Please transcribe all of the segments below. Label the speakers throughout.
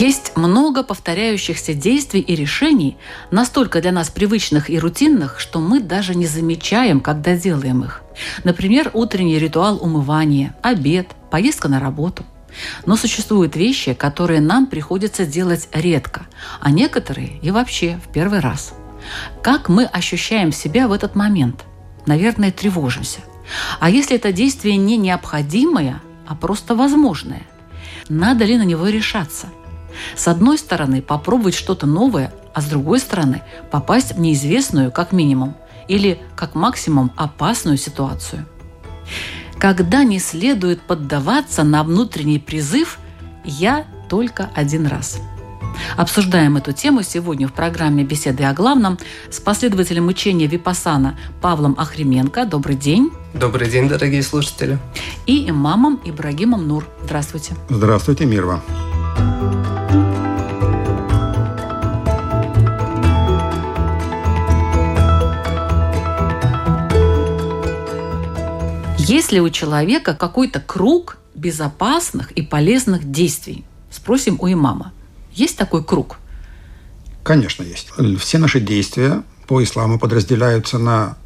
Speaker 1: Есть много повторяющихся действий и решений, настолько для нас привычных и рутинных, что мы даже не замечаем, когда делаем их. Например, утренний ритуал умывания, обед, поездка на работу. Но существуют вещи, которые нам приходится делать редко, а некоторые и вообще в первый раз. Как мы ощущаем себя в этот момент? Наверное, тревожимся. А если это действие не необходимое, а просто возможное? Надо ли на него решаться – с одной стороны, попробовать что-то новое, а с другой стороны, попасть в неизвестную, как минимум, или, как максимум, опасную ситуацию. Когда не следует поддаваться на внутренний призыв «я только один раз». Обсуждаем эту тему сегодня в программе «Беседы о главном» с последователем учения Випасана Павлом Ахременко. Добрый день.
Speaker 2: Добрый день, дорогие слушатели.
Speaker 1: И имамом Ибрагимом Нур. Здравствуйте.
Speaker 3: Здравствуйте, мир вам.
Speaker 1: Есть ли у человека какой-то круг безопасных и полезных действий? Спросим у имама. Есть такой круг?
Speaker 3: Конечно, есть. Все наши действия по исламу подразделяются на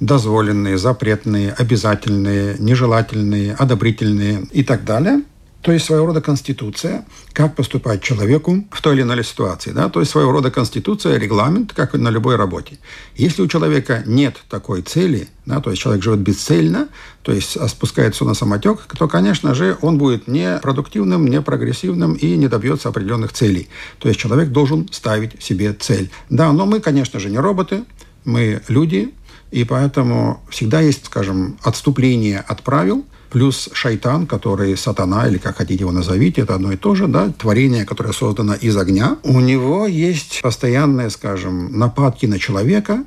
Speaker 3: дозволенные, запретные, обязательные, нежелательные, одобрительные и так далее – то есть своего рода конституция, как поступать человеку в той или иной ситуации. Да? То есть своего рода конституция, регламент, как на любой работе. Если у человека нет такой цели, да, то есть человек живет бесцельно, то есть спускается на самотек, то, конечно же, он будет не продуктивным, не прогрессивным и не добьется определенных целей. То есть человек должен ставить себе цель. Да, но мы, конечно же, не роботы, мы люди, и поэтому всегда есть, скажем, отступление от правил – плюс шайтан, который сатана, или как хотите его назовите, это одно и то же, да, творение, которое создано из огня, у него есть постоянные, скажем, нападки на человека,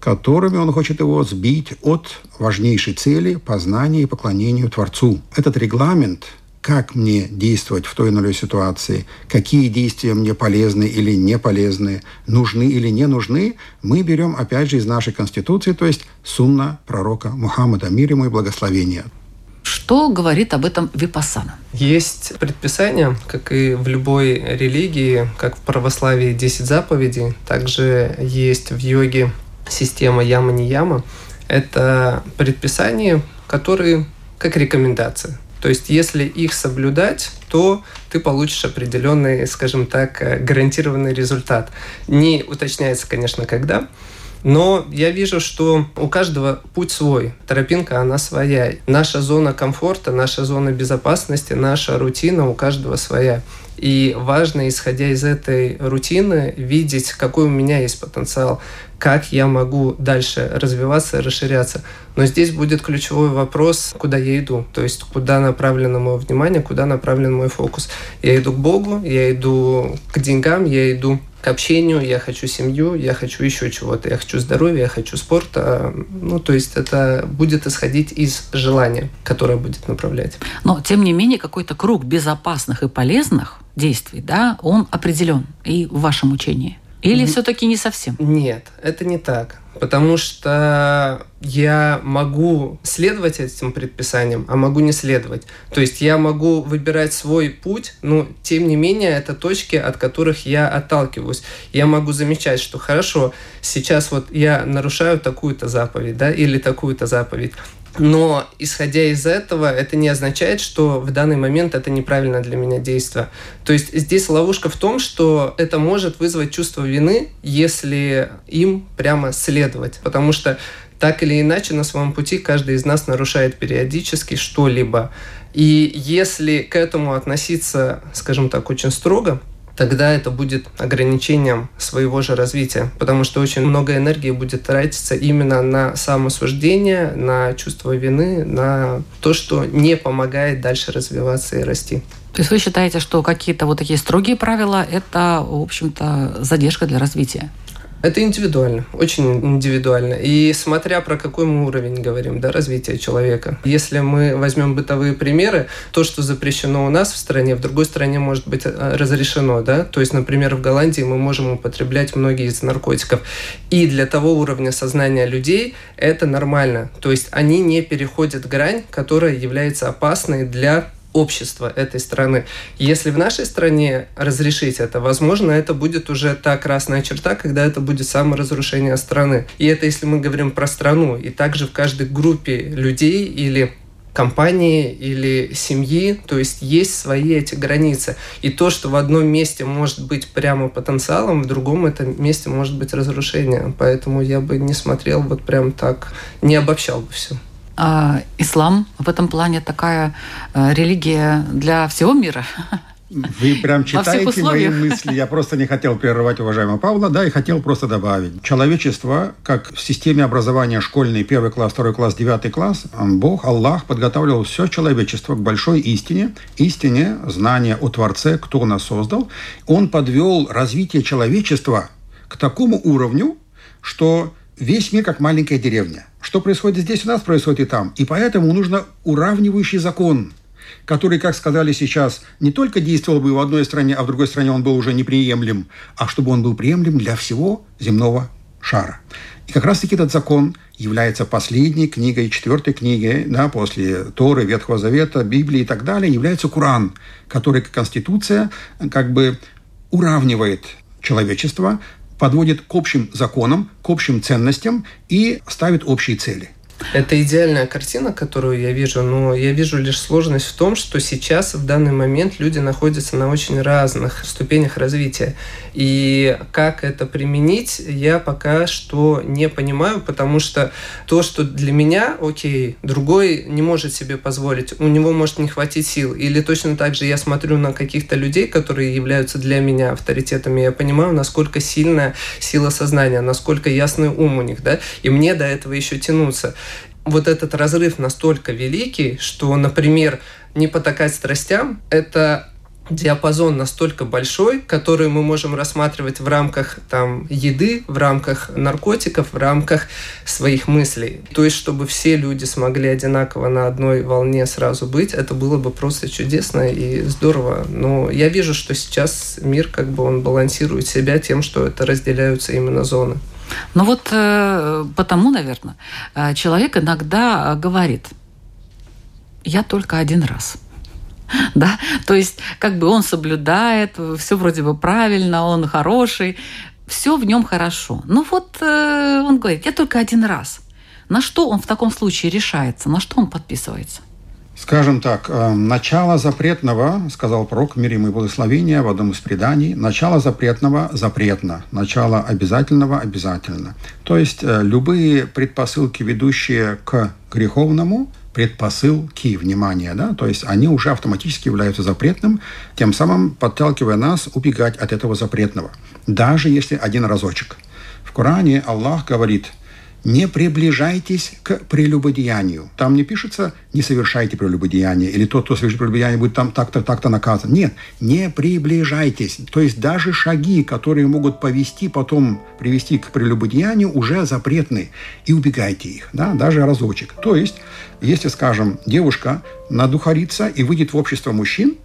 Speaker 3: которыми он хочет его сбить от важнейшей цели познания и поклонению Творцу. Этот регламент как мне действовать в той или иной ситуации, какие действия мне полезны или не полезны, нужны или не нужны, мы берем опять же из нашей Конституции, то есть сунна пророка Мухаммада, мир ему и благословение.
Speaker 1: Что говорит об этом Випасана?
Speaker 2: Есть предписание, как и в любой религии, как в православии 10 заповедей, также есть в йоге система яма-не-яма. Это предписания, которые как рекомендации. То есть, если их соблюдать, то ты получишь определенный, скажем так, гарантированный результат. Не уточняется, конечно, когда, но я вижу, что у каждого путь свой, тропинка она своя. Наша зона комфорта, наша зона безопасности, наша рутина у каждого своя. И важно, исходя из этой рутины, видеть, какой у меня есть потенциал, как я могу дальше развиваться, расширяться. Но здесь будет ключевой вопрос, куда я иду, то есть куда направлено мое внимание, куда направлен мой фокус. Я иду к Богу, я иду к деньгам, я иду к общению, я хочу семью, я хочу еще чего-то, я хочу здоровья, я хочу спорта. Ну, то есть это будет исходить из желания, которое будет направлять.
Speaker 1: Но, тем не менее, какой-то круг безопасных и полезных действий, да, он определен и в вашем учении. Или все-таки не совсем?
Speaker 2: Нет, это не так. Потому что я могу следовать этим предписаниям, а могу не следовать. То есть я могу выбирать свой путь, но тем не менее это точки, от которых я отталкиваюсь. Я могу замечать, что хорошо, сейчас вот я нарушаю такую-то заповедь, да, или такую-то заповедь. Но исходя из этого, это не означает, что в данный момент это неправильно для меня действие. То есть здесь ловушка в том, что это может вызвать чувство вины, если им прямо следовать. Потому что так или иначе на своем пути каждый из нас нарушает периодически что-либо. И если к этому относиться, скажем так, очень строго, тогда это будет ограничением своего же развития, потому что очень много энергии будет тратиться именно на самосуждение, на чувство вины, на то, что не помогает дальше развиваться и расти.
Speaker 1: То есть вы считаете, что какие-то вот такие строгие правила – это, в общем-то, задержка для развития?
Speaker 2: Это индивидуально, очень индивидуально. И смотря про какой мы уровень говорим, да, развития человека. Если мы возьмем бытовые примеры, то, что запрещено у нас в стране, в другой стране может быть э, разрешено, да. То есть, например, в Голландии мы можем употреблять многие из наркотиков. И для того уровня сознания людей это нормально. То есть они не переходят грань, которая является опасной для общества этой страны. Если в нашей стране разрешить это, возможно, это будет уже та красная черта, когда это будет саморазрушение страны. И это если мы говорим про страну. И также в каждой группе людей или компании или семьи, то есть есть свои эти границы. И то, что в одном месте может быть прямо потенциалом, в другом этом месте может быть разрушением. Поэтому я бы не смотрел вот прям так, не обобщал бы все.
Speaker 1: А ислам в этом плане такая э, религия для всего мира.
Speaker 3: Вы прям читаете мои мысли. Я просто не хотел прерывать уважаемого Павла, да, и хотел просто добавить. Человечество, как в системе образования школьный, первый класс, второй класс, девятый класс, Бог, Аллах подготавливал все человечество к большой истине, истине, знания о Творце, кто нас создал. Он подвел развитие человечества к такому уровню, что весь мир как маленькая деревня. Что происходит здесь у нас, происходит и там. И поэтому нужно уравнивающий закон, который, как сказали сейчас, не только действовал бы в одной стране, а в другой стране он был уже неприемлем, а чтобы он был приемлем для всего земного шара. И как раз-таки этот закон является последней книгой, четвертой книгой, да, после Торы, Ветхого Завета, Библии и так далее, является Коран, который, как конституция, как бы уравнивает человечество подводит к общим законам, к общим ценностям и ставит общие цели.
Speaker 2: Это идеальная картина, которую я вижу, но я вижу лишь сложность в том, что сейчас, в данный момент, люди находятся на очень разных ступенях развития. И как это применить, я пока что не понимаю, потому что то, что для меня, окей, другой не может себе позволить, у него может не хватить сил. Или точно так же я смотрю на каких-то людей, которые являются для меня авторитетами, я понимаю, насколько сильная сила сознания, насколько ясный ум у них, да, и мне до этого еще тянуться вот этот разрыв настолько великий, что, например, не потакать страстям – это диапазон настолько большой, который мы можем рассматривать в рамках там, еды, в рамках наркотиков, в рамках своих мыслей. То есть, чтобы все люди смогли одинаково на одной волне сразу быть, это было бы просто чудесно и здорово. Но я вижу, что сейчас мир как бы он балансирует себя тем, что это разделяются именно зоны.
Speaker 1: Ну вот э, потому, наверное, э, человек иногда говорит, я только один раз. Да? То есть, как бы он соблюдает, все вроде бы правильно, он хороший, все в нем хорошо. Ну вот э, он говорит, я только один раз. На что он в таком случае решается? На что он подписывается?
Speaker 3: Скажем так, э, начало запретного, сказал пророк, мир ему и благословения в одном из преданий, начало запретного запретно, начало обязательного обязательно. То есть э, любые предпосылки, ведущие к греховному, предпосылки, внимания, да, то есть они уже автоматически являются запретным, тем самым подталкивая нас убегать от этого запретного, даже если один разочек. В Коране Аллах говорит – не приближайтесь к прелюбодеянию. Там не пишется «не совершайте прелюбодеяние» или «тот, кто совершит прелюбодеяние, будет там так-то, так-то наказан». Нет, не приближайтесь. То есть даже шаги, которые могут повести, потом привести к прелюбодеянию, уже запретны. И убегайте их, да, даже разочек. То есть, если, скажем, девушка надухарится и выйдет в общество мужчин,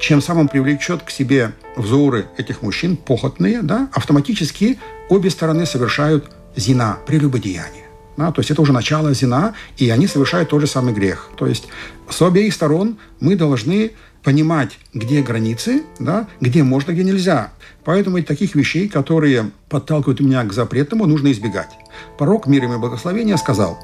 Speaker 3: чем самым привлечет к себе взоры этих мужчин, похотные, да, автоматически обе стороны совершают зина, прелюбодеяние. Да, то есть это уже начало зина, и они совершают тот же самый грех. То есть с обеих сторон мы должны понимать, где границы, да, где можно, где нельзя. Поэтому таких вещей, которые подталкивают меня к запретному, нужно избегать. Порог мира и благословения сказал,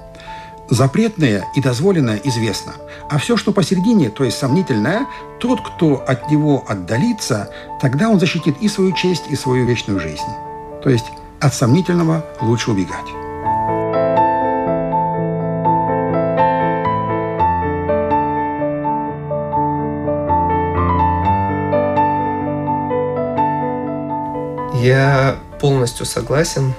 Speaker 3: запретное и дозволенное известно, а все, что посередине, то есть сомнительное, тот, кто от него отдалится, тогда он защитит и свою честь, и свою вечную жизнь. То есть от сомнительного лучше убегать.
Speaker 2: Я полностью согласен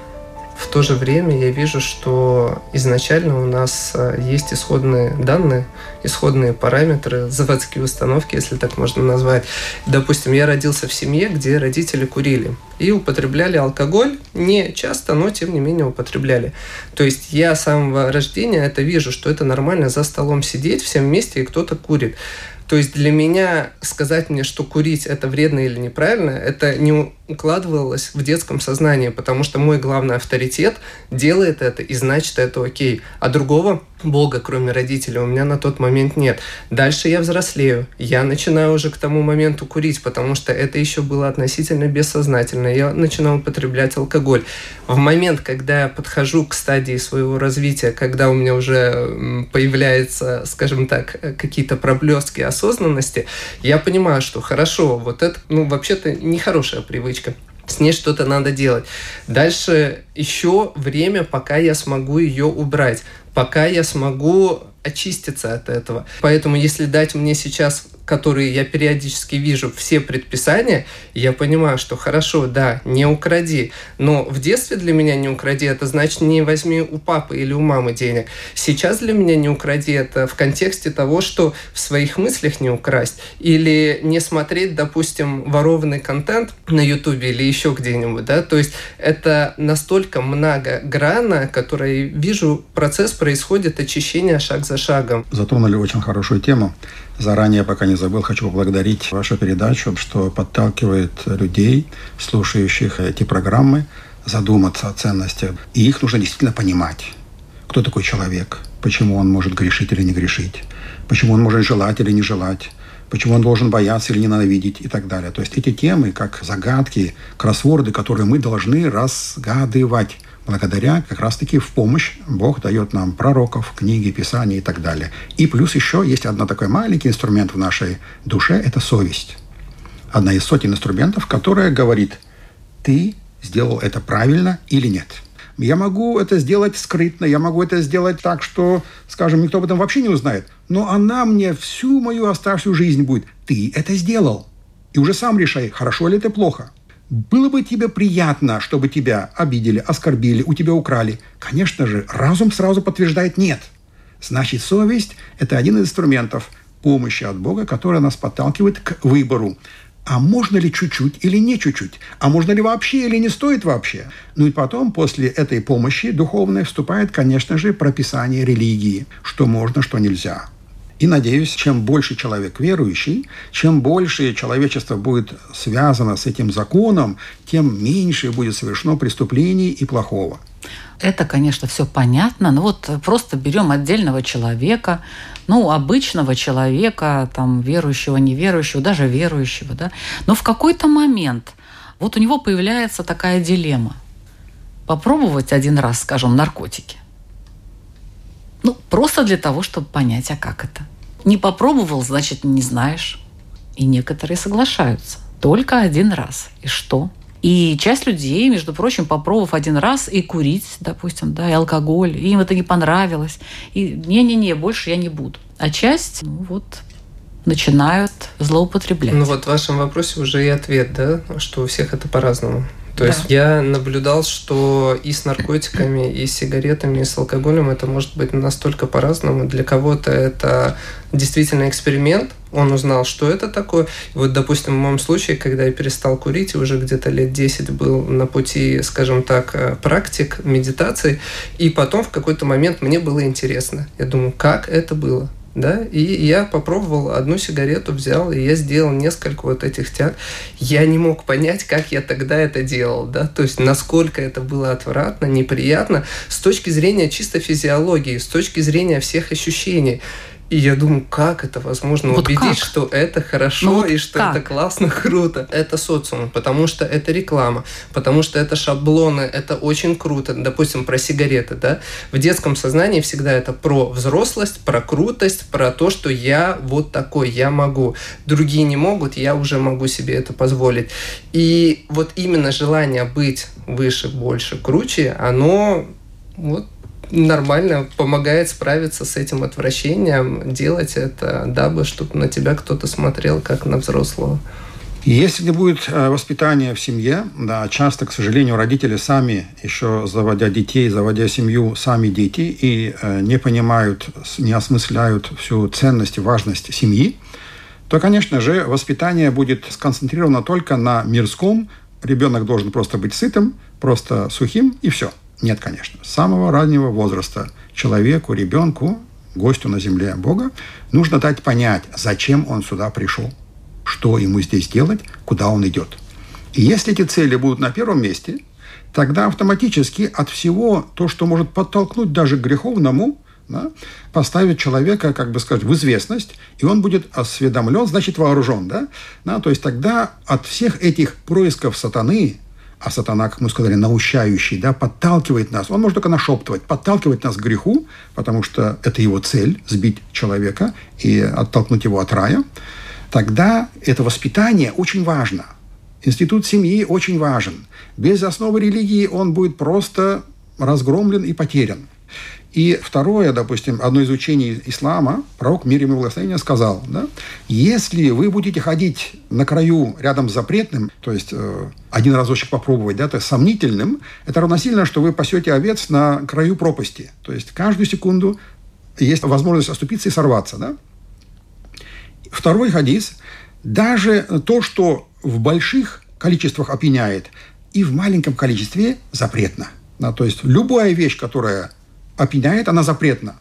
Speaker 2: в то же время я вижу, что изначально у нас э, есть исходные данные, исходные параметры, заводские установки, если так можно назвать. Допустим, я родился в семье, где родители курили и употребляли алкоголь, не часто, но тем не менее употребляли. То есть я с самого рождения это вижу, что это нормально за столом сидеть всем вместе и кто-то курит. То есть для меня сказать мне, что курить это вредно или неправильно, это не укладывалось в детском сознании, потому что мой главный авторитет делает это, и значит это окей. А другого Бога, кроме родителей, у меня на тот момент нет. Дальше я взрослею. Я начинаю уже к тому моменту курить, потому что это еще было относительно бессознательно. Я начинаю употреблять алкоголь. В момент, когда я подхожу к стадии своего развития, когда у меня уже появляются, скажем так, какие-то проблески осознанности, я понимаю, что хорошо, вот это, ну, вообще-то нехорошая привычка с ней что-то надо делать. Дальше еще время, пока я смогу ее убрать пока я смогу очиститься от этого. Поэтому если дать мне сейчас которые я периодически вижу, все предписания, я понимаю, что хорошо, да, не укради. Но в детстве для меня не укради, это значит не возьми у папы или у мамы денег. Сейчас для меня не укради, это в контексте того, что в своих мыслях не украсть. Или не смотреть, допустим, ворованный контент на ютубе или еще где-нибудь, да, то есть это настолько многогранно, которое вижу, процесс происходит очищение шаг за шагом.
Speaker 3: Затронули очень хорошую тему. Заранее, пока не забыл, хочу поблагодарить вашу передачу, что подталкивает людей, слушающих эти программы, задуматься о ценностях. И их нужно действительно понимать. Кто такой человек? Почему он может грешить или не грешить? Почему он может желать или не желать? Почему он должен бояться или ненавидеть и так далее. То есть эти темы, как загадки, кроссворды, которые мы должны разгадывать благодаря как раз-таки в помощь Бог дает нам пророков, книги, писания и так далее. И плюс еще есть один такой маленький инструмент в нашей душе – это совесть. Одна из сотен инструментов, которая говорит, ты сделал это правильно или нет. Я могу это сделать скрытно, я могу это сделать так, что, скажем, никто об этом вообще не узнает. Но она мне всю мою оставшуюся жизнь будет. Ты это сделал. И уже сам решай, хорошо ли это плохо. Было бы тебе приятно, чтобы тебя обидели, оскорбили, у тебя украли? Конечно же, разум сразу подтверждает «нет». Значит, совесть – это один из инструментов помощи от Бога, который нас подталкивает к выбору. А можно ли чуть-чуть или не чуть-чуть? А можно ли вообще или не стоит вообще? Ну и потом, после этой помощи духовной, вступает, конечно же, прописание религии. Что можно, что нельзя. И надеюсь, чем больше человек верующий, чем больше человечество будет связано с этим законом, тем меньше будет совершено преступлений и плохого.
Speaker 1: Это, конечно, все понятно, но вот просто берем отдельного человека, ну, обычного человека, там, верующего, неверующего, даже верующего, да, но в какой-то момент вот у него появляется такая дилемма. Попробовать один раз, скажем, наркотики. Ну, просто для того, чтобы понять, а как это. Не попробовал, значит, не знаешь. И некоторые соглашаются. Только один раз. И что? И часть людей, между прочим, попробовав один раз и курить, допустим, да, и алкоголь, и им это не понравилось. И не-не-не, больше я не буду. А часть, ну вот, начинают злоупотреблять.
Speaker 2: Ну вот в вашем вопросе уже и ответ, да, что у всех это по-разному. То да. есть я наблюдал, что и с наркотиками, и с сигаретами, и с алкоголем это может быть настолько по-разному. Для кого-то это действительно эксперимент, он узнал, что это такое. И вот, допустим, в моем случае, когда я перестал курить, и уже где-то лет 10 был на пути, скажем так, э, практик, медитации, и потом в какой-то момент мне было интересно. Я думаю, как это было? Да, и я попробовал одну сигарету, взял, и я сделал несколько вот этих тяг. Я не мог понять, как я тогда это делал, да, то есть насколько это было отвратно, неприятно с точки зрения чисто физиологии, с точки зрения всех ощущений. И я думаю, как это возможно вот убедить, как? что это хорошо ну, вот и что как? это классно, круто. Это социум, потому что это реклама, потому что это шаблоны, это очень круто. Допустим, про сигареты, да. В детском сознании всегда это про взрослость, про крутость, про то, что я вот такой, я могу. Другие не могут, я уже могу себе это позволить. И вот именно желание быть выше, больше, круче, оно вот нормально помогает справиться с этим отвращением, делать это, дабы чтобы на тебя кто-то смотрел как на взрослого.
Speaker 3: Если не будет э, воспитания в семье, да, часто, к сожалению, родители сами, еще заводя детей, заводя семью, сами дети, и э, не понимают, не осмысляют всю ценность и важность семьи, то, конечно же, воспитание будет сконцентрировано только на мирском. Ребенок должен просто быть сытым, просто сухим, и все. Нет, конечно. С самого раннего возраста человеку, ребенку, гостю на земле Бога, нужно дать понять, зачем он сюда пришел что ему здесь делать, куда он идет. И если эти цели будут на первом месте, тогда автоматически от всего то, что может подтолкнуть даже к греховному, да, поставит человека, как бы сказать, в известность, и он будет осведомлен, значит вооружен. Да? Да, то есть тогда от всех этих происков сатаны, а сатана, как мы сказали, наущающий, да, подталкивает нас. Он может только нашептывать, подталкивать нас к греху, потому что это его цель – сбить человека и оттолкнуть его от рая тогда это воспитание очень важно. Институт семьи очень важен. Без основы религии он будет просто разгромлен и потерян. И второе, допустим, одно из учений ислама, пророк мир ему благословения сказал, да, если вы будете ходить на краю рядом с запретным, то есть э, один разочек попробовать, да, то есть сомнительным, это равносильно, что вы пасете овец на краю пропасти. То есть каждую секунду есть возможность оступиться и сорваться. Да? Второй хадис, даже то, что в больших количествах опьяняет, и в маленьком количестве запретно. Да, то есть любая вещь, которая опьяняет, она запретна.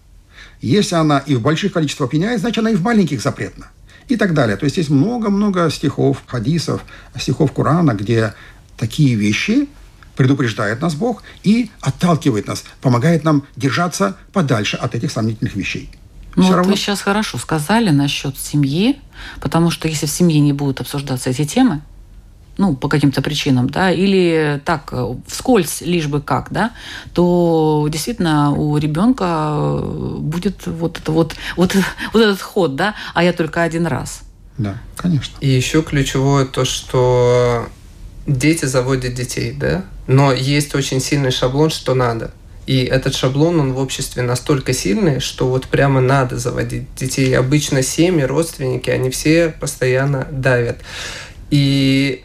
Speaker 3: Если она и в больших количествах опьяняет, значит, она и в маленьких запретна. И так далее. То есть есть много-много стихов, хадисов, стихов Корана, где такие вещи предупреждает нас Бог и отталкивает нас, помогает нам держаться подальше от этих сомнительных вещей.
Speaker 1: Ну, вот равно... вы сейчас хорошо сказали насчет семьи, потому что если в семье не будут обсуждаться эти темы, ну, по каким-то причинам, да, или так, э, вскользь, лишь бы как, да, то действительно у ребенка э, будет вот это вот, вот, вот этот ход, да, а я только один раз.
Speaker 3: Да, конечно.
Speaker 2: И еще ключевое то, что дети заводят детей, да, но есть очень сильный шаблон, что надо. И этот шаблон, он в обществе настолько сильный, что вот прямо надо заводить детей. Обычно семьи, родственники, они все постоянно давят. И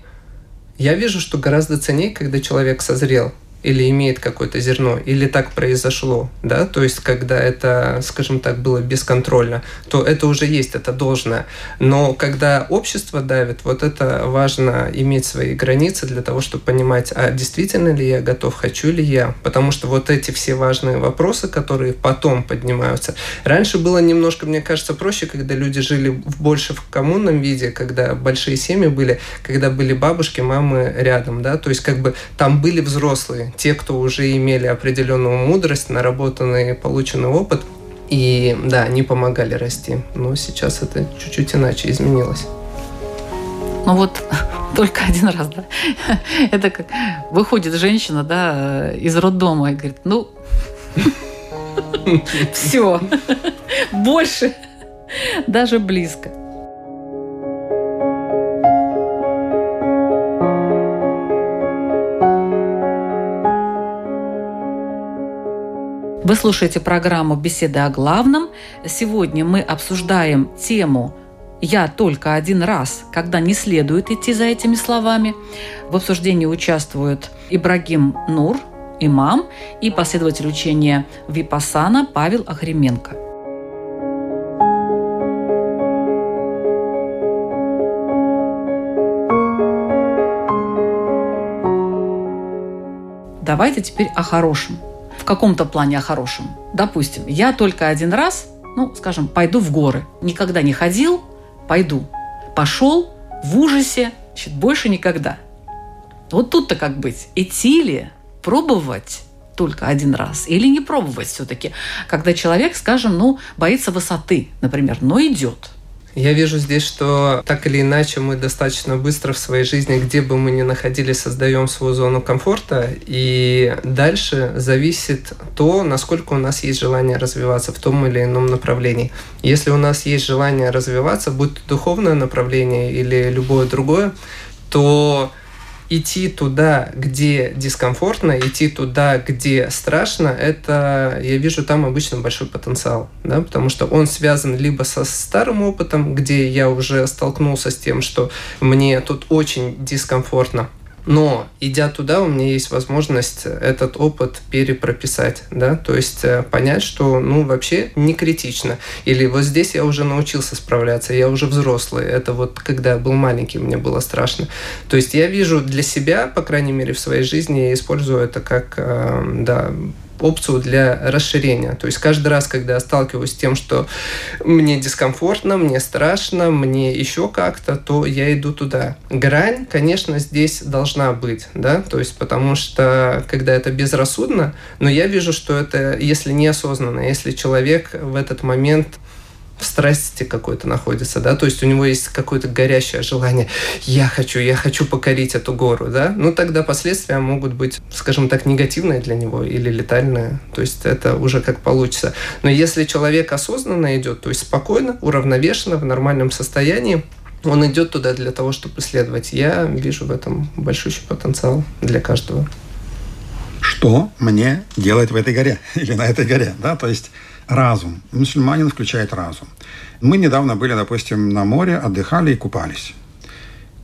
Speaker 2: я вижу, что гораздо ценнее, когда человек созрел – или имеет какое-то зерно, или так произошло, да, то есть когда это, скажем так, было бесконтрольно, то это уже есть, это должное. Но когда общество давит, вот это важно иметь свои границы для того, чтобы понимать, а действительно ли я готов, хочу ли я, потому что вот эти все важные вопросы, которые потом поднимаются. Раньше было немножко, мне кажется, проще, когда люди жили больше в коммунном виде, когда большие семьи были, когда были бабушки, мамы рядом, да, то есть как бы там были взрослые, те, кто уже имели определенную мудрость, наработанный, полученный опыт, и да, они помогали расти. Но сейчас это чуть-чуть иначе изменилось.
Speaker 1: Ну вот только один раз, да. Это как выходит женщина, да, из роддома и говорит, ну, все, больше даже близко. Вы слушаете программу «Беседы о главном». Сегодня мы обсуждаем тему «Я только один раз», когда не следует идти за этими словами. В обсуждении участвуют Ибрагим Нур, имам, и последователь учения Випасана Павел Охременко. Давайте теперь о хорошем – в каком-то плане о хорошем. Допустим, я только один раз, ну, скажем, пойду в горы. Никогда не ходил, пойду. Пошел в ужасе, значит, больше никогда. Вот тут-то как быть? Идти ли? Пробовать? только один раз или не пробовать все-таки, когда человек, скажем, ну, боится высоты, например, но идет.
Speaker 2: Я вижу здесь, что так или иначе мы достаточно быстро в своей жизни, где бы мы ни находились, создаем свою зону комфорта, и дальше зависит то, насколько у нас есть желание развиваться в том или ином направлении. Если у нас есть желание развиваться, будь то духовное направление или любое другое, то идти туда, где дискомфортно, идти туда, где страшно, это я вижу там обычно большой потенциал, да, потому что он связан либо со старым опытом, где я уже столкнулся с тем, что мне тут очень дискомфортно, но, идя туда, у меня есть возможность этот опыт перепрописать, да, то есть э, понять, что, ну, вообще не критично. Или вот здесь я уже научился справляться, я уже взрослый. Это вот когда я был маленький, мне было страшно. То есть я вижу для себя, по крайней мере, в своей жизни, я использую это как, э, да, опцию для расширения. То есть каждый раз, когда я сталкиваюсь с тем, что мне дискомфортно, мне страшно, мне еще как-то, то я иду туда. Грань, конечно, здесь должна быть, да, то есть потому что когда это безрассудно, но я вижу, что это, если неосознанно, если человек в этот момент в страсти какой-то находится, да, то есть у него есть какое-то горящее желание, я хочу, я хочу покорить эту гору, да, ну тогда последствия могут быть, скажем так, негативные для него или летальные, то есть это уже как получится. Но если человек осознанно идет, то есть спокойно, уравновешенно, в нормальном состоянии, он идет туда для того, чтобы исследовать. Я вижу в этом большущий потенциал для каждого.
Speaker 3: Что мне делать в этой горе или на этой горе, да, то есть разум. Мусульманин включает разум. Мы недавно были, допустим, на море, отдыхали и купались.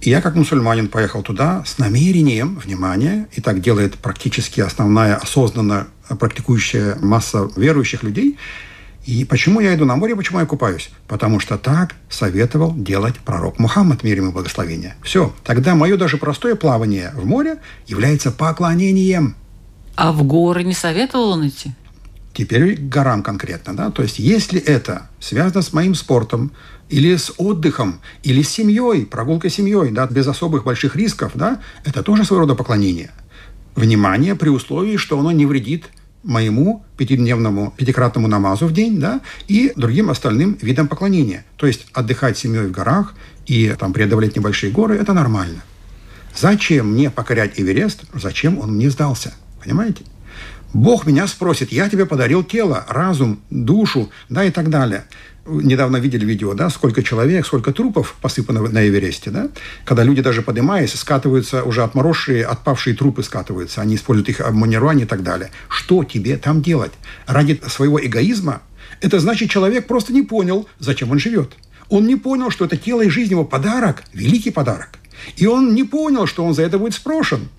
Speaker 3: И я, как мусульманин, поехал туда с намерением, внимание, и так делает практически основная осознанно практикующая масса верующих людей. И почему я иду на море, почему я купаюсь? Потому что так советовал делать пророк Мухаммад, мир ему благословения. Все. Тогда мое даже простое плавание в море является поклонением.
Speaker 1: А в горы не советовал он идти?
Speaker 3: Теперь к горам конкретно, да, то есть если это связано с моим спортом, или с отдыхом, или с семьей, прогулкой с семьей, да, без особых больших рисков, да, это тоже своего рода поклонение. Внимание при условии, что оно не вредит моему пятидневному, пятикратному намазу в день, да, и другим остальным видам поклонения. То есть отдыхать семьей в горах и там преодолеть небольшие горы – это нормально. Зачем мне покорять Эверест? Зачем он мне сдался? Понимаете? Бог меня спросит, я тебе подарил тело, разум, душу, да, и так далее. Недавно видели видео, да, сколько человек, сколько трупов посыпано на Эвересте, да, когда люди даже поднимаясь, скатываются, уже отморозшие, отпавшие трупы скатываются, они используют их обмунирование и так далее. Что тебе там делать? Ради своего эгоизма? Это значит, человек просто не понял, зачем он живет. Он не понял, что это тело и жизнь его подарок, великий подарок. И он не понял, что он за это будет спрошен.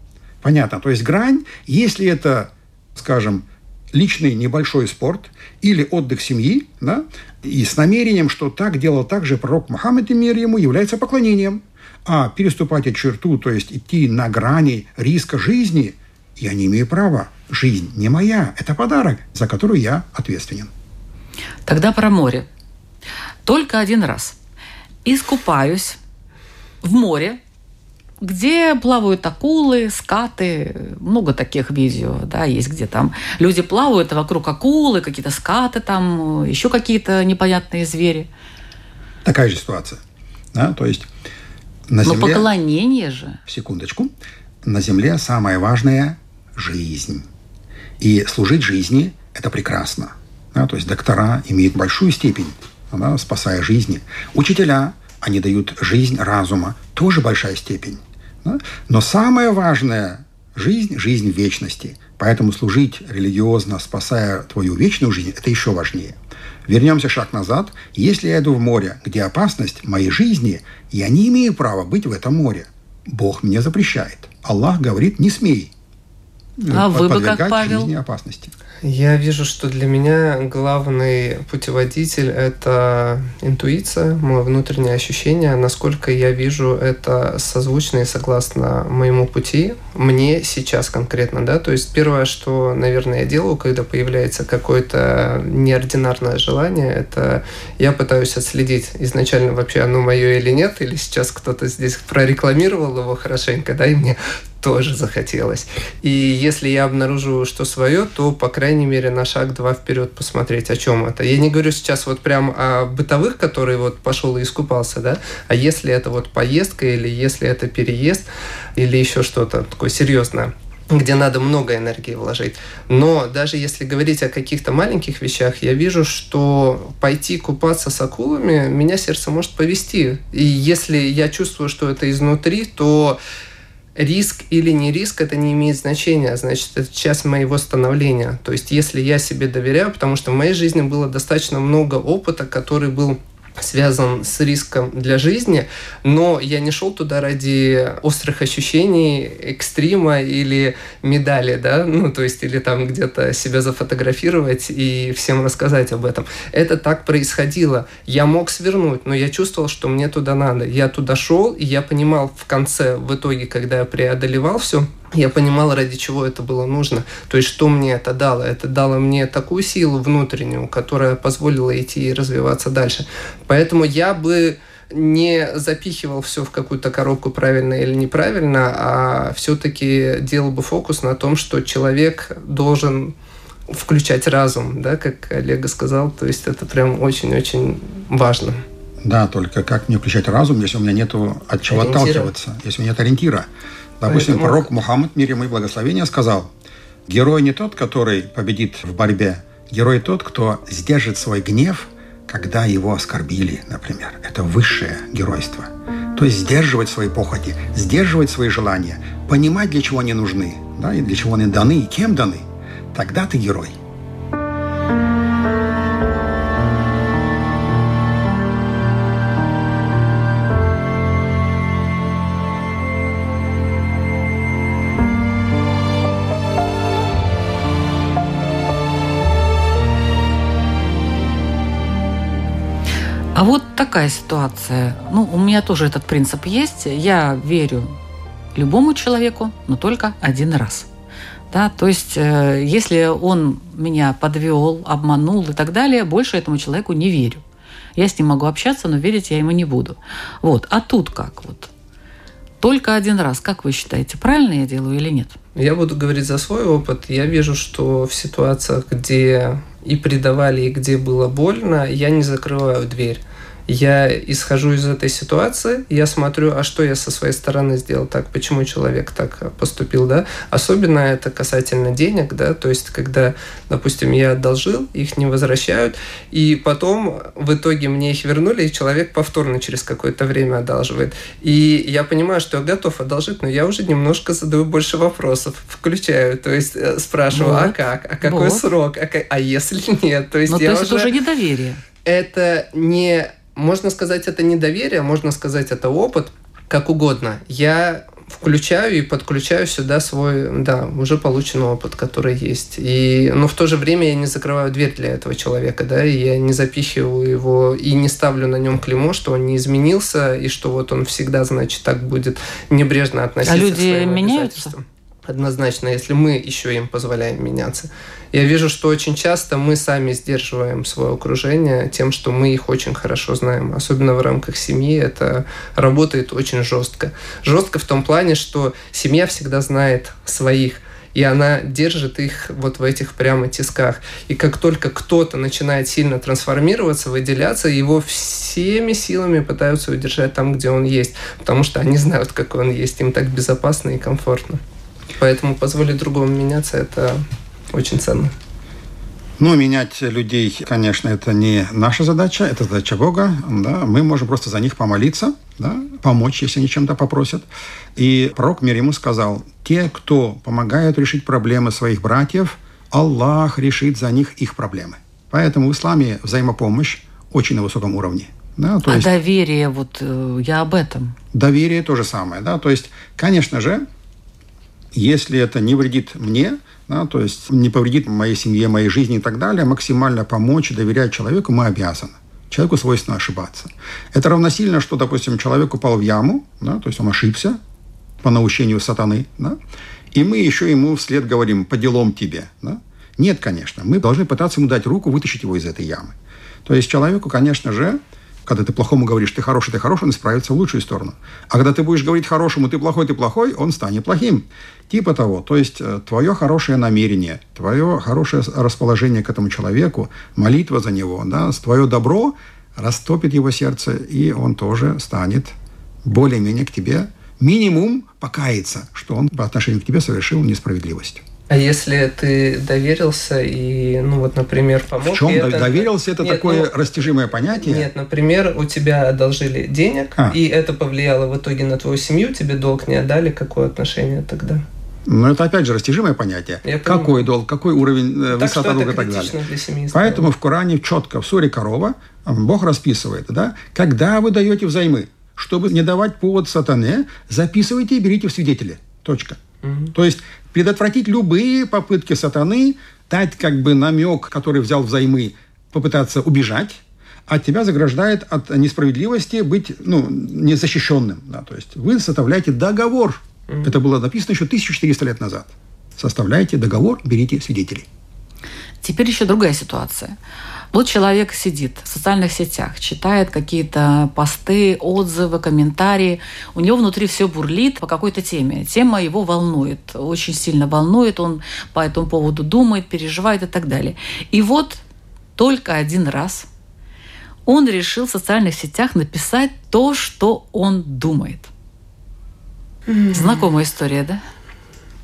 Speaker 3: Понятно. То есть грань, если это скажем, личный небольшой спорт или отдых семьи, да, и с намерением, что так делал также пророк Мухаммад и мир ему, является поклонением. А переступать эту черту, то есть идти на грани риска жизни, я не имею права. Жизнь не моя, это подарок, за который я ответственен.
Speaker 1: Тогда про море. Только один раз. Искупаюсь в море, где плавают акулы, скаты, много таких видео, да, есть, где там люди плавают, а вокруг акулы, какие-то скаты там, еще какие-то непонятные звери.
Speaker 3: Такая же ситуация, да, то есть на
Speaker 1: Но земле... поклонение же.
Speaker 3: Секундочку. На земле самое важное – жизнь. И служить жизни – это прекрасно. Да, то есть доктора имеют большую степень, да, спасая жизни. Учителя, они дают жизнь разума, тоже большая степень. Да? Но самое важное – жизнь, жизнь вечности. Поэтому служить религиозно, спасая твою вечную жизнь, это еще важнее. Вернемся шаг назад. Если я иду в море, где опасность моей жизни, я не имею права быть в этом море. Бог мне запрещает. Аллах говорит, не смей.
Speaker 1: А вы бы как Павел?
Speaker 3: жизни опасности.
Speaker 2: Я вижу, что для меня главный путеводитель – это интуиция, мое внутреннее ощущение, насколько я вижу это созвучно и согласно моему пути, мне сейчас конкретно, да, то есть первое, что, наверное, я делаю, когда появляется какое-то неординарное желание, это я пытаюсь отследить изначально вообще оно мое или нет, или сейчас кто-то здесь прорекламировал его хорошенько, да, и мне тоже захотелось. И если я обнаруживаю, что свое, то, по крайней мере, на шаг два вперед посмотреть, о чем это. Я не говорю сейчас вот прям о бытовых, которые вот пошел и искупался, да, а если это вот поездка или если это переезд или еще что-то такое серьезное где надо много энергии вложить. Но даже если говорить о каких-то маленьких вещах, я вижу, что пойти купаться с акулами, меня сердце может повести. И если я чувствую, что это изнутри, то риск или не риск, это не имеет значения, значит, это часть моего становления. То есть, если я себе доверяю, потому что в моей жизни было достаточно много опыта, который был связан с риском для жизни, но я не шел туда ради острых ощущений, экстрима или медали, да, ну, то есть, или там где-то себя зафотографировать и всем рассказать об этом. Это так происходило. Я мог свернуть, но я чувствовал, что мне туда надо. Я туда шел, и я понимал в конце, в итоге, когда я преодолевал все, я понимал, ради чего это было нужно. То есть, что мне это дало? Это дало мне такую силу внутреннюю, которая позволила идти и развиваться дальше. Поэтому я бы не запихивал все в какую-то коробку правильно или неправильно, а все-таки делал бы фокус на том, что человек должен включать разум, да, как Олега сказал, то есть это прям очень-очень важно.
Speaker 3: Да, только как мне включать разум, если у меня нету от чего Ориентира. отталкиваться, если у меня нет ориентира. Допустим, Поэтому... пророк Мухаммад, мир ему и благословение, сказал, герой не тот, который победит в борьбе, герой тот, кто сдержит свой гнев, когда его оскорбили, например. Это высшее геройство. То есть сдерживать свои похоти, сдерживать свои желания, понимать, для чего они нужны, да, и для чего они даны, и кем даны. Тогда ты герой.
Speaker 1: Такая ситуация. Ну, у меня тоже этот принцип есть. Я верю любому человеку, но только один раз. Да, то есть, э, если он меня подвел, обманул и так далее, больше этому человеку не верю. Я с ним могу общаться, но верить я ему не буду. Вот. А тут как? Вот. Только один раз. Как вы считаете, правильно я делаю или нет?
Speaker 2: Я буду говорить за свой опыт. Я вижу, что в ситуациях, где и предавали, и где было больно, я не закрываю дверь я исхожу из этой ситуации, я смотрю, а что я со своей стороны сделал так, почему человек так поступил, да. Особенно это касательно денег, да, то есть когда, допустим, я одолжил, их не возвращают, и потом в итоге мне их вернули, и человек повторно через какое-то время одалживает. И я понимаю, что я готов одолжить, но я уже немножко задаю больше вопросов, включаю, то есть э, спрашиваю, а вот. а как, а какой вот. срок, а, а если нет,
Speaker 1: то есть, ну, я то есть уже... это уже недоверие.
Speaker 2: Это не можно сказать, это недоверие, можно сказать, это опыт, как угодно. Я включаю и подключаю сюда свой, да, уже полученный опыт, который есть. И, но в то же время я не закрываю дверь для этого человека, да, и я не запихиваю его и не ставлю на нем клеймо, что он не изменился, и что вот он всегда, значит, так будет небрежно относиться
Speaker 1: а люди к своим меняются?
Speaker 2: Однозначно, если мы еще им позволяем меняться. Я вижу, что очень часто мы сами сдерживаем свое окружение тем, что мы их очень хорошо знаем. Особенно в рамках семьи это работает очень жестко. Жестко в том плане, что семья всегда знает своих и она держит их вот в этих прямо тисках. И как только кто-то начинает сильно трансформироваться, выделяться, его всеми силами пытаются удержать там, где он есть, потому что они знают, как он есть, им так безопасно и комфортно. Поэтому позволить другому меняться – это очень ценно.
Speaker 3: Ну, менять людей, конечно, это не наша задача, это задача Бога. Да? Мы можем просто за них помолиться, да? помочь, если они чем-то попросят. И пророк мир ему сказал, те, кто помогают решить проблемы своих братьев, Аллах решит за них их проблемы. Поэтому в исламе взаимопомощь очень на высоком уровне.
Speaker 1: Да, то а есть, доверие, вот э, я об этом.
Speaker 3: Доверие то же самое. Да? То есть, конечно же, если это не вредит мне, да, то есть не повредит моей семье, моей жизни и так далее, максимально помочь и доверять человеку мы обязаны. Человеку свойственно ошибаться. Это равносильно, что, допустим, человек упал в яму, да, то есть он ошибся по наущению сатаны, да, и мы еще ему вслед говорим «по делам тебе». Да? Нет, конечно. Мы должны пытаться ему дать руку, вытащить его из этой ямы. То есть человеку, конечно же, когда ты плохому говоришь, ты хороший, ты хороший, он исправится в лучшую сторону. А когда ты будешь говорить хорошему, ты плохой, ты плохой, он станет плохим. Типа того. То есть э, твое хорошее намерение, твое хорошее расположение к этому человеку, молитва за него, да, твое добро растопит его сердце, и он тоже станет более-менее к тебе минимум покаяться, что он по отношению к тебе совершил несправедливость.
Speaker 2: А если ты доверился и, ну вот, например, помог...
Speaker 3: В чем
Speaker 2: это...
Speaker 3: доверился? Это
Speaker 2: Нет,
Speaker 3: такое
Speaker 2: ну,
Speaker 3: растяжимое понятие?
Speaker 2: Нет, например, у тебя одолжили денег,
Speaker 3: А.
Speaker 2: и это повлияло в итоге на твою семью, тебе долг не отдали, какое отношение тогда?
Speaker 3: Но это опять же растяжимое понятие.
Speaker 2: Я понимаю.
Speaker 3: какой долг, какой уровень, э,
Speaker 2: так
Speaker 3: высота долга и так далее.
Speaker 2: для семьи.
Speaker 3: Поэтому в Коране четко, в суре Корова, Бог расписывает, да, когда вы даете взаймы, чтобы не давать повод сатане, записывайте и берите в свидетели. Точка. То есть предотвратить любые попытки сатаны, дать как бы намек, который взял взаймы, попытаться убежать, от тебя заграждает от несправедливости быть ну, незащищенным. Да, то есть вы составляете договор. Это было написано еще 1400 лет назад. Составляете договор, берите свидетелей.
Speaker 1: Теперь еще другая ситуация. Вот человек сидит в социальных сетях, читает какие-то посты, отзывы, комментарии. У него внутри все бурлит по какой-то теме. Тема его волнует, очень сильно волнует. Он по этому поводу думает, переживает и так далее. И вот только один раз он решил в социальных сетях написать то, что он думает. Знакомая история, да?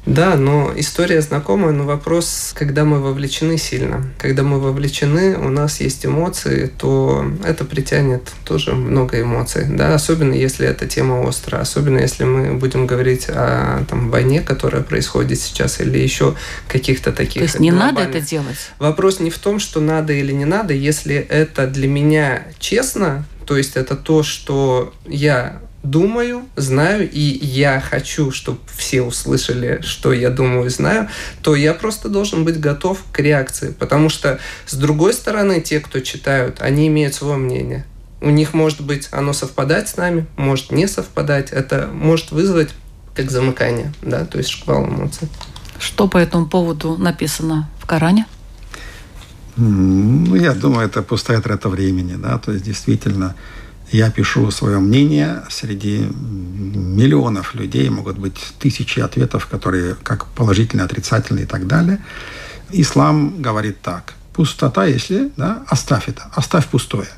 Speaker 2: Да, но история знакомая, но вопрос, когда мы вовлечены сильно. Когда мы вовлечены, у нас есть эмоции, то это притянет тоже много эмоций. Да? Особенно если эта тема острая, особенно если мы будем говорить о там, войне, которая происходит сейчас, или еще каких-то таких
Speaker 1: То есть не надо это делать?
Speaker 2: Вопрос не в том, что надо или не надо, если это для меня честно, то есть это то, что я думаю, знаю, и я хочу, чтобы все услышали, что я думаю и знаю, то я просто должен быть готов к реакции. Потому что, с другой стороны, те, кто читают, они имеют свое мнение. У них может быть оно совпадать с нами, может не совпадать. Это может вызвать как замыкание, да, то есть шквал эмоций.
Speaker 1: Что по этому поводу написано в Коране?
Speaker 3: Ну, я думаю, это пустая трата времени, да, то есть действительно я пишу свое мнение, среди миллионов людей могут быть тысячи ответов, которые как положительные, отрицательные и так далее. Ислам говорит так, пустота, если, да, оставь это, оставь пустое.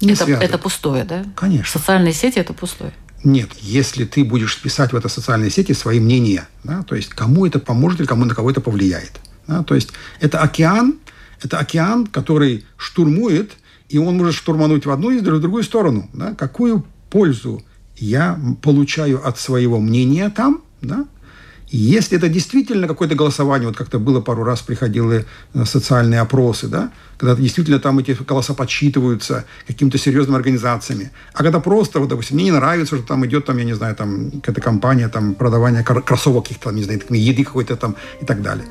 Speaker 3: Не
Speaker 1: Это,
Speaker 3: связывай.
Speaker 1: это пустое, да?
Speaker 3: Конечно.
Speaker 1: Социальные сети это пустое.
Speaker 3: Нет, если ты будешь писать в этой социальной сети свои мнения, да, то есть кому это поможет или кому на кого это повлияет. Да, то есть это океан, это океан, который штурмует, и он может штурмануть в одну и в другую сторону. Да. Какую пользу я получаю от своего мнения там, да, если это действительно какое-то голосование, вот как-то было пару раз, приходили э, социальные опросы, да, когда действительно там эти голоса подсчитываются какими-то серьезными организациями. А когда просто, вот, допустим, мне не нравится, что там идет, там, я не знаю, там какая-то компания, там, продавание кр- кроссовок каких-то, там, не знаю, еды какой-то там и так далее.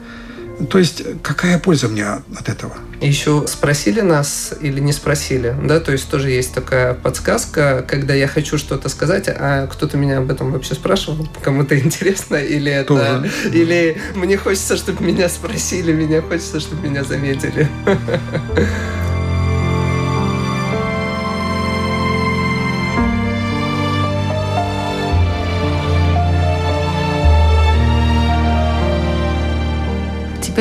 Speaker 3: То есть какая польза мне от этого?
Speaker 2: Еще спросили нас или не спросили, да, то есть тоже есть такая подсказка, когда я хочу что-то сказать, а кто-то меня об этом вообще спрашивал, кому-то интересно, или это,
Speaker 3: Тоже.
Speaker 2: или мне хочется, чтобы меня спросили, меня хочется, чтобы меня заметили.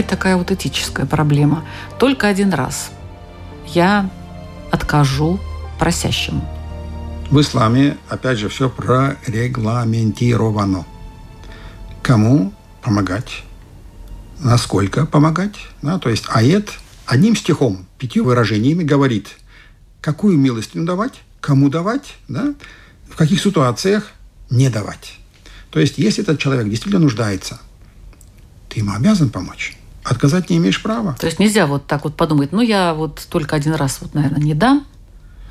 Speaker 1: Теперь такая вот этическая проблема. Только один раз я откажу просящему.
Speaker 3: В исламе, опять же, все прорегламентировано. Кому помогать, насколько помогать. Да? То есть ает одним стихом, пятью выражениями говорит, какую милостыню давать, кому давать, да? в каких ситуациях не давать. То есть, если этот человек действительно нуждается, ты ему обязан помочь. Отказать не имеешь права.
Speaker 1: То есть нельзя вот так вот подумать, ну я вот только один раз вот, наверное, не дам,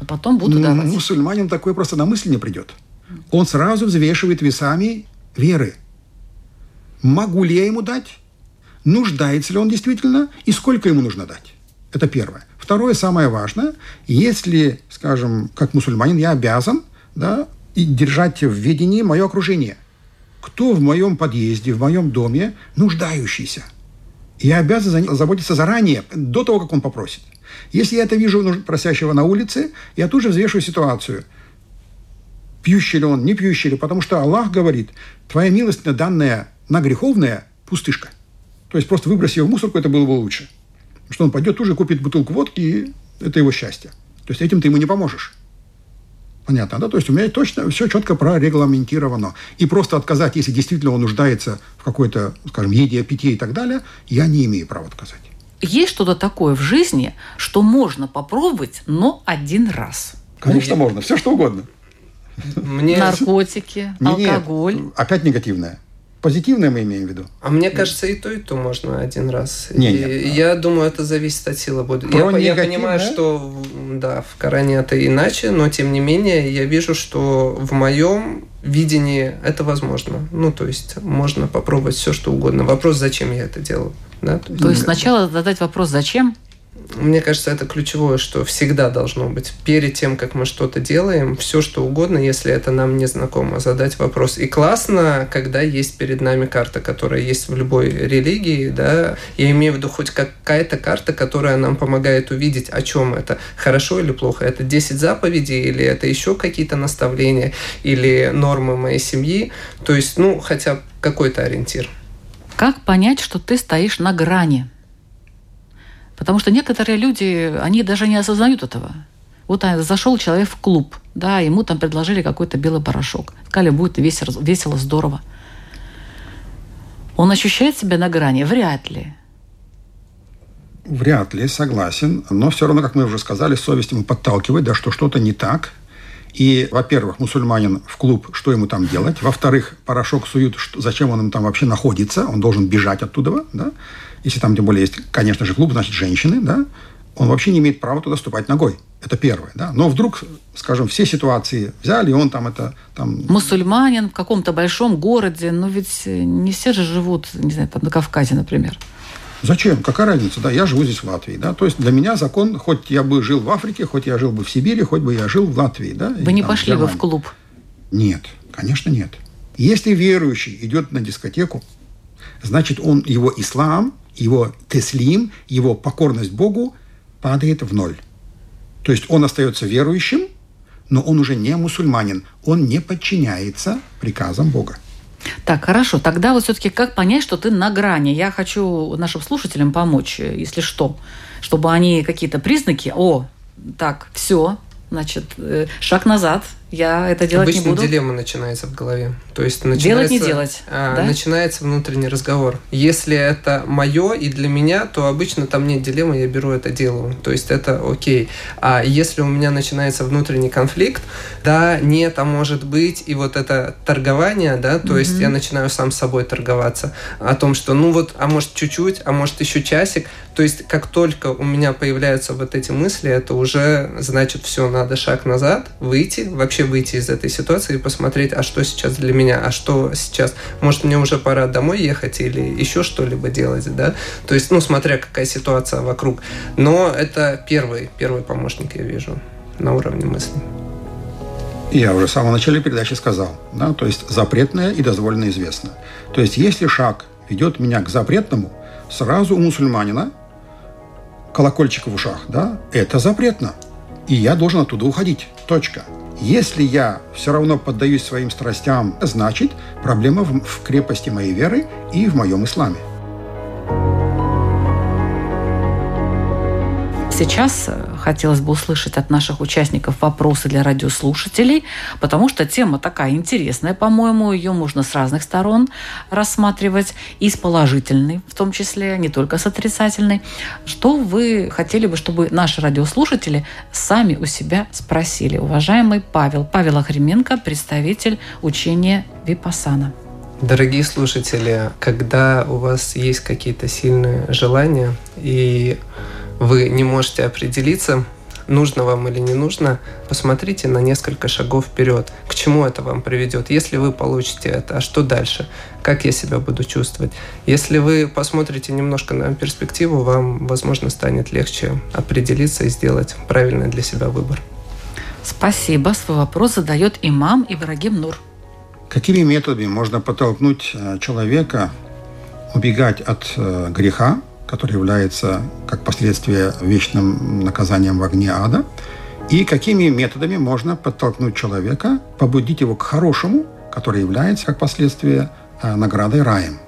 Speaker 1: а потом буду
Speaker 3: Ну,
Speaker 1: давать.
Speaker 3: Мусульманин такой просто на мысль не придет. Он сразу взвешивает весами веры. Могу ли я ему дать? Нуждается ли он действительно? И сколько ему нужно дать? Это первое. Второе, самое важное, если, скажем, как мусульманин, я обязан да, и держать в ведении мое окружение. Кто в моем подъезде, в моем доме нуждающийся? Я обязан за- заботиться заранее, до того, как он попросит. Если я это вижу нуж- просящего на улице, я тут же взвешиваю ситуацию. Пьющий ли он, не пьющий ли, потому что Аллах говорит, твоя милость данная на греховная – пустышка. То есть просто выброси ее в мусорку, это было бы лучше. Что он пойдет тут же купит бутылку водки, и это его счастье. То есть этим ты ему не поможешь. Понятно, да? То есть у меня точно все четко прорегламентировано. И просто отказать, если действительно он нуждается в какой-то, скажем, еде, питье и так далее, я не имею права отказать.
Speaker 1: Есть что-то такое в жизни, что можно попробовать, но один раз.
Speaker 3: Конечно, можно. Все что угодно.
Speaker 1: Мне... Наркотики, алкоголь. Нет,
Speaker 3: опять негативное. Позитивное мы имеем в виду.
Speaker 2: А мне кажется, и то, и то можно один раз.
Speaker 3: Не,
Speaker 2: и
Speaker 3: нет.
Speaker 2: Я думаю, это зависит от силы.
Speaker 3: Про
Speaker 2: я, я понимаю, что да, в Коране это иначе, но тем не менее я вижу, что в моем видении это возможно. Ну, то есть можно попробовать все, что угодно. Вопрос, зачем я это делаю. Да?
Speaker 1: То, то есть сначала задать вопрос, зачем,
Speaker 2: мне кажется, это ключевое, что всегда должно быть. Перед тем, как мы что-то делаем, все что угодно, если это нам не знакомо, задать вопрос. И классно, когда есть перед нами карта, которая есть в любой религии, да, я имею в виду хоть какая-то карта, которая нам помогает увидеть, о чем это, хорошо или плохо. Это 10 заповедей, или это еще какие-то наставления, или нормы моей семьи. То есть, ну, хотя какой-то ориентир.
Speaker 1: Как понять, что ты стоишь на грани? Потому что некоторые люди, они даже не осознают этого. Вот а, зашел человек в клуб, да, ему там предложили какой-то белый порошок. Сказали, будет весело, весело, здорово. Он ощущает себя на грани? Вряд ли.
Speaker 3: Вряд ли, согласен. Но все равно, как мы уже сказали, совесть ему подталкивает, да, что что-то не так. И, во-первых, мусульманин в клуб, что ему там делать? Во-вторых, порошок суют, что, зачем он там вообще находится? Он должен бежать оттуда, да? Если там, тем более, есть, конечно же, клуб, значит, женщины, да? Он вообще не имеет права туда ступать ногой. Это первое, да. Но вдруг, скажем, все ситуации взяли, и он там это... Там...
Speaker 1: Мусульманин в каком-то большом городе, но ведь не все же живут, не знаю, там на Кавказе, например.
Speaker 3: Зачем? Какая разница? Да, я живу здесь в Латвии. Да? То есть для меня закон, хоть я бы жил в Африке, хоть я жил бы в Сибири, хоть бы я жил в Латвии. Да?
Speaker 1: Вы не там, пошли бы в клуб?
Speaker 3: Нет, конечно, нет. Если верующий идет на дискотеку, значит, он, его ислам, его теслим, его покорность Богу падает в ноль. То есть он остается верующим, но он уже не мусульманин. Он не подчиняется приказам Бога.
Speaker 1: Так, хорошо. Тогда вот все-таки как понять, что ты на грани? Я хочу нашим слушателям помочь, если что, чтобы они какие-то признаки, о, так, все, значит, э, шаг назад, я это делать
Speaker 2: Обычно
Speaker 1: не буду.
Speaker 2: дилемма начинается в голове. То есть
Speaker 1: начинается, делать не делать.
Speaker 2: А, да? Начинается внутренний разговор. Если это мое и для меня, то обычно там нет дилеммы, я беру это делаю. То есть это окей. А если у меня начинается внутренний конфликт, да, нет, а может быть, и вот это торгование, да, то mm-hmm. есть я начинаю сам с собой торговаться о том, что ну вот, а может чуть-чуть, а может еще часик. То есть как только у меня появляются вот эти мысли, это уже значит все, надо шаг назад, выйти, вообще вообще выйти из этой ситуации и посмотреть, а что сейчас для меня, а что сейчас, может, мне уже пора домой ехать или еще что-либо делать, да, то есть, ну, смотря какая ситуация вокруг. Но это первый, первый помощник я вижу на уровне мысли.
Speaker 3: Я уже в самом начале передачи сказал, да, то есть запретное и дозволенное известно. То есть если шаг ведет меня к запретному, сразу у мусульманина колокольчик в ушах, да, это запретно. И я должен оттуда уходить. Точка. Если я все равно поддаюсь своим страстям, значит, проблема в, в крепости моей веры и в моем исламе.
Speaker 1: Сейчас э, хотелось бы услышать от наших участников вопросы для радиослушателей, потому что тема такая интересная, по-моему, ее можно с разных сторон рассматривать, и с положительной в том числе, не только с отрицательной. Что вы хотели бы, чтобы наши радиослушатели сами у себя спросили? Уважаемый Павел, Павел Охременко, представитель учения Випасана.
Speaker 2: Дорогие слушатели, когда у вас есть какие-то сильные желания и вы не можете определиться, нужно вам или не нужно, посмотрите на несколько шагов вперед. К чему это вам приведет? Если вы получите это, а что дальше? Как я себя буду чувствовать? Если вы посмотрите немножко на перспективу, вам, возможно, станет легче определиться и сделать правильный для себя выбор.
Speaker 1: Спасибо. Свой вопрос задает имам Ибрагим Нур.
Speaker 3: Какими методами можно подтолкнуть э, человека убегать от э, греха, который является, как последствие, вечным наказанием в огне ада, и какими методами можно подтолкнуть человека, побудить его к хорошему, который является, как последствие, э, наградой раем.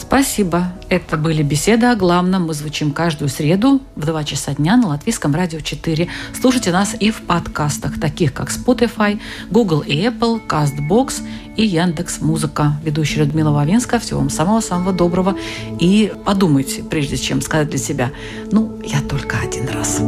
Speaker 1: Спасибо. Это были беседы о главном. Мы звучим каждую среду в 2 часа дня на Латвийском радио 4. Слушайте нас и в подкастах, таких как Spotify, Google и Apple, CastBox и Яндекс Музыка. Ведущая Людмила Вавинска. Всего вам самого-самого доброго. И подумайте, прежде чем сказать для себя, ну, я только один раз.